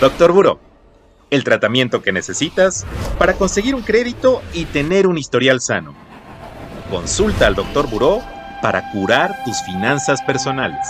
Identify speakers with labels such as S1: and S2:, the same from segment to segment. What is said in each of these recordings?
S1: Doctor Buró, el tratamiento que necesitas para conseguir un crédito y tener un historial sano. Consulta al Doctor Buró para curar tus finanzas personales.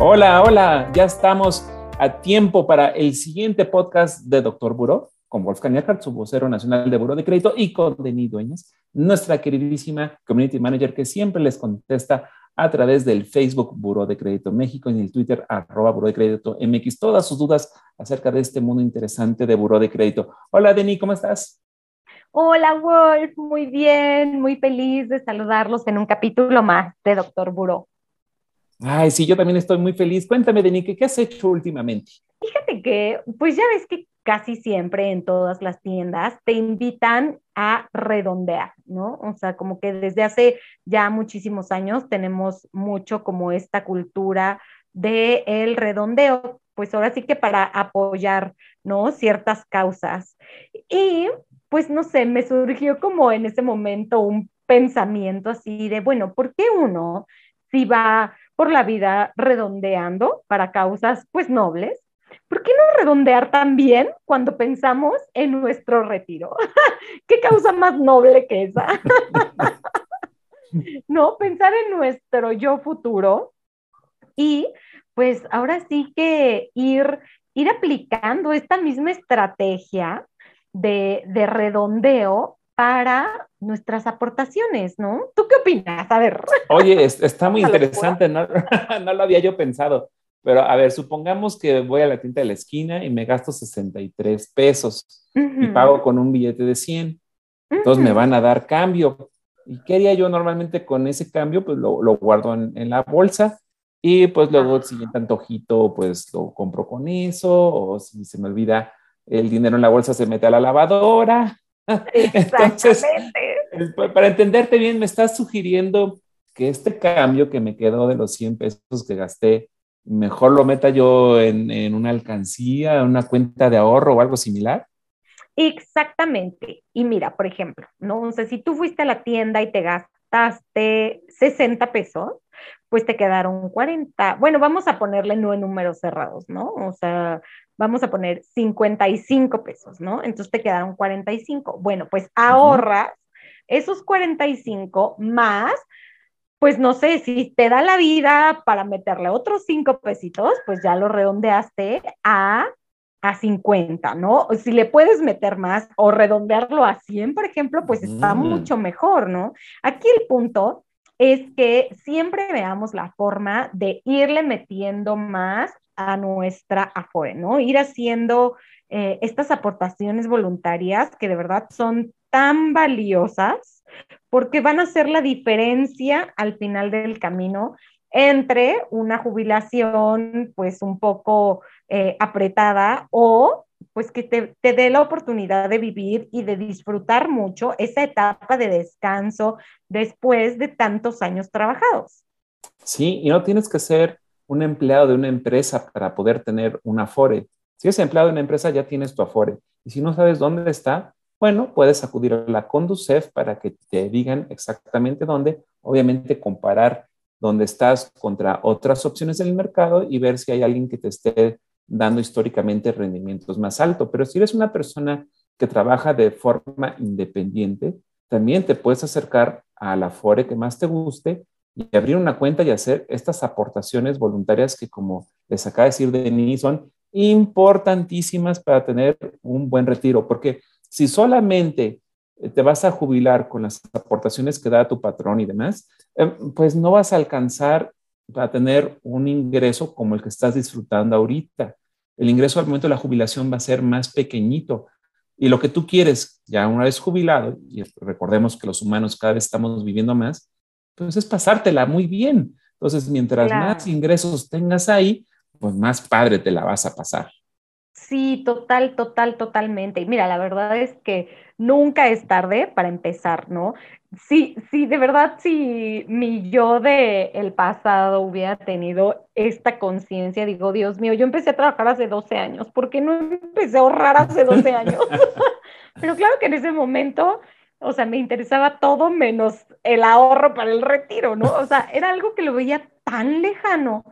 S2: Hola, hola, ya estamos a tiempo para el siguiente podcast de Doctor Buró con Wolfgang Eckhardt, su vocero nacional de Buró de Crédito, y con Denis Dueñas, nuestra queridísima Community Manager que siempre les contesta a través del Facebook Buró de Crédito México y en el Twitter arroba Buró de Crédito MX todas sus dudas acerca de este mundo interesante de Buró de Crédito. Hola Denis, ¿cómo estás?
S3: Hola Wolf, muy bien, muy feliz de saludarlos en un capítulo más de Doctor Buró.
S2: Ay, sí, yo también estoy muy feliz. Cuéntame, Denike, ¿qué has hecho últimamente?
S3: Fíjate que, pues ya ves que casi siempre en todas las tiendas te invitan a redondear, ¿no? O sea, como que desde hace ya muchísimos años tenemos mucho como esta cultura de el redondeo, pues ahora sí que para apoyar, ¿no? Ciertas causas. Y pues no sé, me surgió como en ese momento un pensamiento así de, bueno, ¿por qué uno si va por la vida redondeando para causas pues nobles, ¿por qué no redondear también cuando pensamos en nuestro retiro? ¿Qué causa más noble que esa? no, pensar en nuestro yo futuro y pues ahora sí que ir, ir aplicando esta misma estrategia de, de redondeo para nuestras aportaciones, ¿no? ¿Tú qué opinas? A ver.
S2: Oye, está muy interesante, no, no lo había yo pensado. Pero a ver, supongamos que voy a la tienda de la esquina y me gasto 63 pesos y pago con un billete de 100. Entonces me van a dar cambio. ¿Y qué haría yo normalmente con ese cambio? Pues lo, lo guardo en, en, la bolsa y pues luego el siguiente antojito pues lo compro con eso o si se me olvida el dinero en la bolsa se mete a la lavadora entonces, para entenderte bien, me estás sugiriendo que este cambio que me quedó de los 100 pesos que gasté, mejor lo meta yo en, en una alcancía, una cuenta de ahorro o algo similar.
S3: Exactamente. Y mira, por ejemplo, no sé, si tú fuiste a la tienda y te gastaste 60 pesos, pues te quedaron 40. Bueno, vamos a ponerle no en números cerrados, ¿no? O sea, vamos a poner 55 pesos, ¿no? Entonces te quedaron 45. Bueno, pues ahorras esos 45 más, pues no sé, si te da la vida para meterle otros 5 pesitos, pues ya lo redondeaste a, a 50, ¿no? Si le puedes meter más o redondearlo a 100, por ejemplo, pues está mucho mejor, ¿no? Aquí el punto es que siempre veamos la forma de irle metiendo más a nuestra Afore, ¿no? Ir haciendo eh, estas aportaciones voluntarias que de verdad son tan valiosas porque van a hacer la diferencia al final del camino entre una jubilación pues un poco eh, apretada o pues que te, te, dé la oportunidad de vivir y de disfrutar mucho esa etapa de descanso después de tantos años trabajados.
S2: Sí, y no tienes que ser un empleado de una empresa para poder tener un Afore. Si eres empleado de una empresa, ya tienes tu Afore. Y si no sabes dónde está, bueno, puedes acudir a la Conducef para que te digan exactamente dónde. Obviamente, comparar dónde estás contra otras opciones del mercado y ver si hay alguien que te esté dando históricamente rendimientos más altos. Pero si eres una persona que trabaja de forma independiente, también te puedes acercar a la Afore que más te guste y abrir una cuenta y hacer estas aportaciones voluntarias que, como les acaba de decir Denis, son importantísimas para tener un buen retiro, porque si solamente eh, te vas a jubilar con las aportaciones que da tu patrón y demás, eh, pues no vas a alcanzar a tener un ingreso como el que estás disfrutando ahorita. El ingreso al momento de la jubilación va a ser más pequeñito. Y lo que tú quieres, ya una vez jubilado, y recordemos que los humanos cada vez estamos viviendo más, pues es pasártela muy bien. Entonces, mientras más ingresos tengas ahí, pues más padre te la vas a pasar.
S3: Sí, total, total, totalmente. Y mira, la verdad es que nunca es tarde para empezar, ¿no? Sí, sí, de verdad, si mi yo de el pasado hubiera tenido esta conciencia, digo, Dios mío, yo empecé a trabajar hace 12 años, ¿por qué no empecé a ahorrar hace 12 años? Pero claro que en ese momento, o sea, me interesaba todo menos el ahorro para el retiro, ¿no? O sea, era algo que lo veía tan lejano.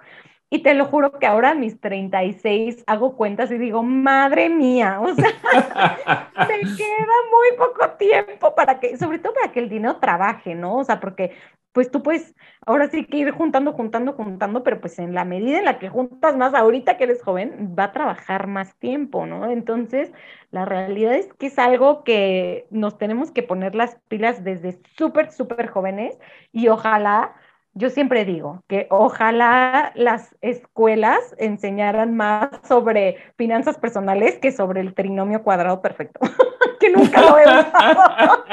S3: Y te lo juro que ahora a mis 36 hago cuentas y digo, madre mía, o sea, me queda muy poco tiempo para que, sobre todo para que el dinero trabaje, ¿no? O sea, porque pues tú puedes ahora sí que ir juntando, juntando, juntando, pero pues en la medida en la que juntas más ahorita que eres joven, va a trabajar más tiempo, ¿no? Entonces, la realidad es que es algo que nos tenemos que poner las pilas desde súper, súper jóvenes y ojalá yo siempre digo que ojalá las escuelas enseñaran más sobre finanzas personales que sobre el trinomio cuadrado perfecto, que nunca lo he usado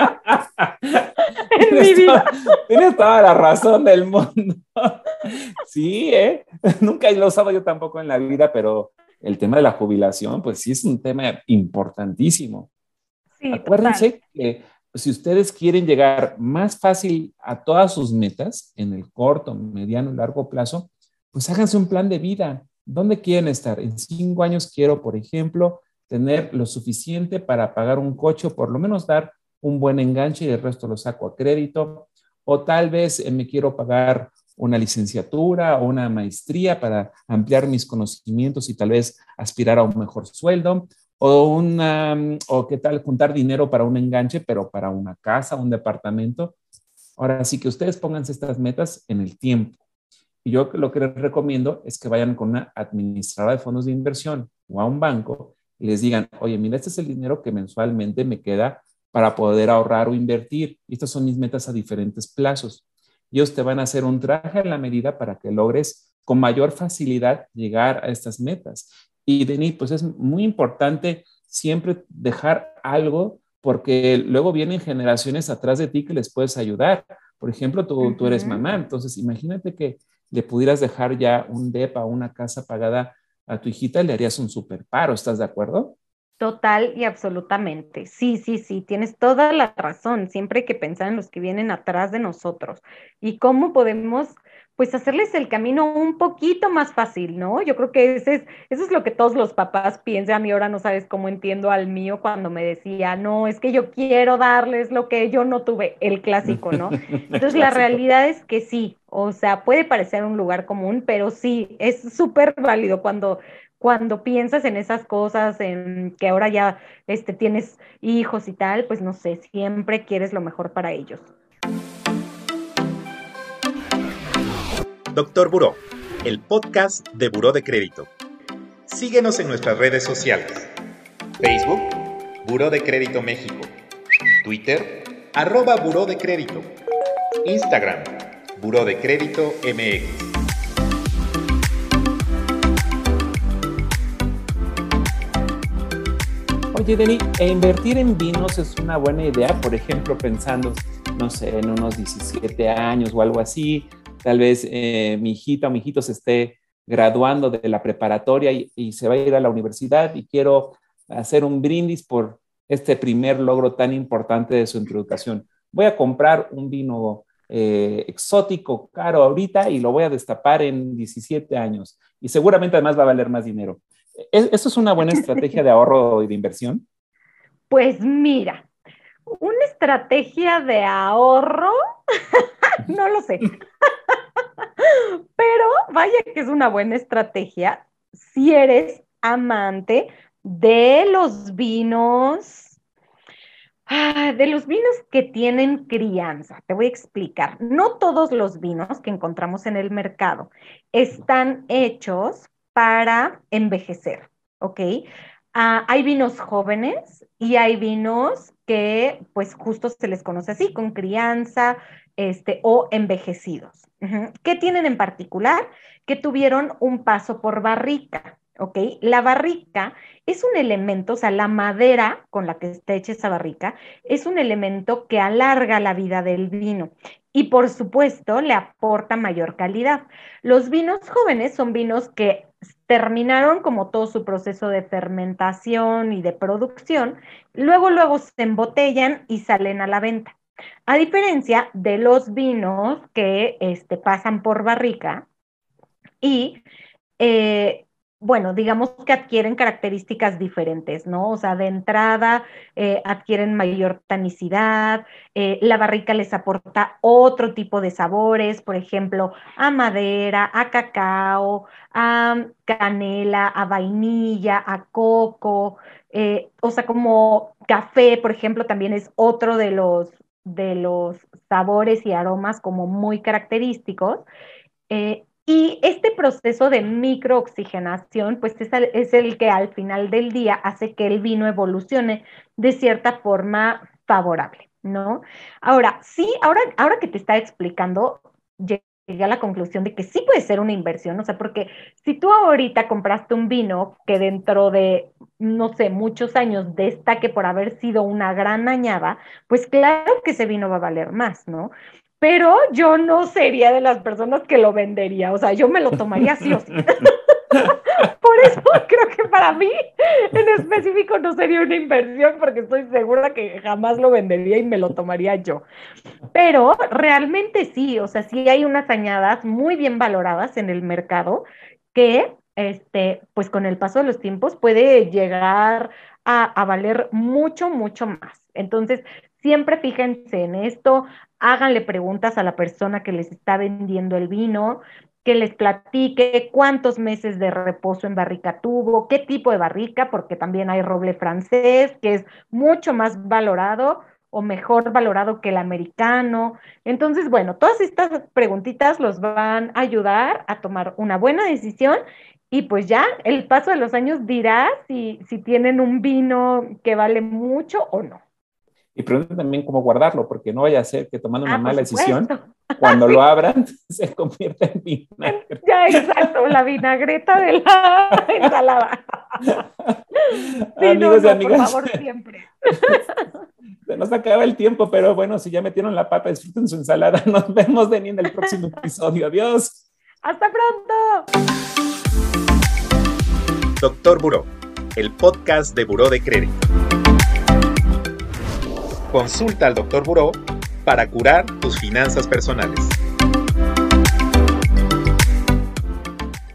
S3: en mi vida.
S2: Tienes toda la razón del mundo. Sí, ¿eh? Nunca lo he usado yo tampoco en la vida, pero el tema de la jubilación, pues sí es un tema importantísimo. Sí, Acuérdense que si ustedes quieren llegar más fácil a todas sus metas en el corto, mediano largo plazo, pues háganse un plan de vida. ¿Dónde quieren estar? En cinco años quiero, por ejemplo, tener lo suficiente para pagar un coche o por lo menos dar un buen enganche y el resto lo saco a crédito. O tal vez eh, me quiero pagar una licenciatura o una maestría para ampliar mis conocimientos y tal vez aspirar a un mejor sueldo o una, o qué tal juntar dinero para un enganche, pero para una casa, un departamento. Ahora sí que ustedes pónganse estas metas en el tiempo. Y yo lo que les recomiendo es que vayan con una administradora de fondos de inversión o a un banco y les digan, oye, mira, este es el dinero que mensualmente me queda para poder ahorrar o invertir. Y estas son mis metas a diferentes plazos. Ellos te van a hacer un traje a la medida para que logres con mayor facilidad llegar a estas metas. Y Denis, pues es muy importante siempre dejar algo porque luego vienen generaciones atrás de ti que les puedes ayudar. Por ejemplo, tú, tú eres mamá, entonces imagínate que le pudieras dejar ya un DEPA, una casa pagada a tu hijita, le harías un super paro, ¿estás de acuerdo?
S3: Total y absolutamente. Sí, sí, sí, tienes toda la razón. Siempre hay que pensar en los que vienen atrás de nosotros y cómo podemos pues hacerles el camino un poquito más fácil, ¿no? Yo creo que ese es, eso es lo que todos los papás piensan y ahora no sabes cómo entiendo al mío cuando me decía, no, es que yo quiero darles lo que yo no tuve, el clásico, ¿no? Entonces la realidad es que sí, o sea, puede parecer un lugar común, pero sí, es súper válido cuando, cuando piensas en esas cosas, en que ahora ya este, tienes hijos y tal, pues no sé, siempre quieres lo mejor para ellos.
S1: Doctor Buró, el podcast de Buró de Crédito. Síguenos en nuestras redes sociales. Facebook, Buró de Crédito México. Twitter, arroba Buró de Crédito. Instagram, Buró de Crédito MX.
S2: Oye, Deni, invertir en vinos es una buena idea, por ejemplo, pensando, no sé, en unos 17 años o algo así, tal vez eh, mi hijita o mi hijito se esté graduando de la preparatoria y, se va a ir a la universidad y quiero hacer un brindis por este primer logro tan importante de su introducción. Voy a comprar un vino eh, exótico, caro ahorita y lo voy a destapar en 17 años y seguramente además va a valer más dinero. ¿E-, ¿Eso es una buena estrategia de ahorro y de inversión?
S3: Pues mira, una estrategia de ahorro, no lo sé. Pero vaya que es una buena estrategia si eres amante de los vinos, ah, de los vinos que tienen crianza. Te voy a explicar. No todos los vinos que encontramos en el mercado están hechos para envejecer, ¿ok? Ah, hay vinos jóvenes y hay vinos que pues justo se les conoce así, con crianza este, o envejecidos. ¿Qué tienen en particular? Que tuvieron un paso por barrica, ¿ok? La barrica es un elemento, o sea, la madera con la que está hecha esa barrica es un elemento que alarga la vida del vino y por supuesto le aporta mayor calidad. Los vinos jóvenes son vinos que terminaron como todo su proceso de fermentación y de producción, luego, luego se embotellan y salen a la venta. A diferencia de los vinos que este, pasan por barrica y eh, bueno, digamos que adquieren características diferentes, ¿no? O sea, de entrada eh, adquieren mayor tanicidad, eh, la barrica les aporta otro tipo de sabores, por ejemplo, a madera, a cacao, a canela, a vainilla, a coco, eh, o sea, como café, por ejemplo, también es otro de los, de los sabores y aromas como muy característicos. Y este proceso de microoxigenación, pues es el, es el, que al final del día hace que el vino evolucione de cierta forma favorable, ¿no? Ahora, sí, ahora, ahora que te está explicando, llegué a la conclusión de que sí puede ser una inversión, o sea, porque si tú ahorita compraste un vino que dentro de, no sé, muchos años destaque por haber sido una gran añada, pues claro que ese vino va a valer más, ¿no? Pero yo no sería de las personas que lo vendería, o sea, yo me lo tomaría sí o sí. Por eso creo que para mí en específico no sería una inversión porque estoy segura que jamás lo vendería y me lo tomaría yo. Pero realmente sí, o sea, sí hay unas añadas muy bien valoradas en el mercado que, este, pues con el paso de los tiempos puede llegar a, valer mucho, mucho más. Entonces, siempre fíjense en esto, háganle preguntas a la persona que les está vendiendo el vino, que les platique cuántos meses de reposo en barrica tuvo, qué tipo de barrica, porque también hay roble francés, que es mucho más valorado o mejor valorado que el americano. Entonces, bueno, todas estas preguntitas los van a ayudar a tomar una buena decisión y pues ya el paso de los años dirá si, si tienen un vino que vale mucho o no.
S2: Y pregunten también cómo guardarlo, porque no vaya a ser que tomando una ah, mala decisión, cuando lo abran, se convierta en vinagre.
S3: Ya, exacto, la vinagreta de la ensalada.
S2: Amigos y amigas. Por favor, siempre. Se nos acaba el tiempo, pero bueno, si ya metieron la papa, disfruten su ensalada. Nos vemos, Denis, en el próximo episodio. Adiós.
S3: Hasta pronto.
S1: Doctor Buró, el podcast de Buró de Crédito. Consulta al Dr. Buró para curar tus finanzas personales.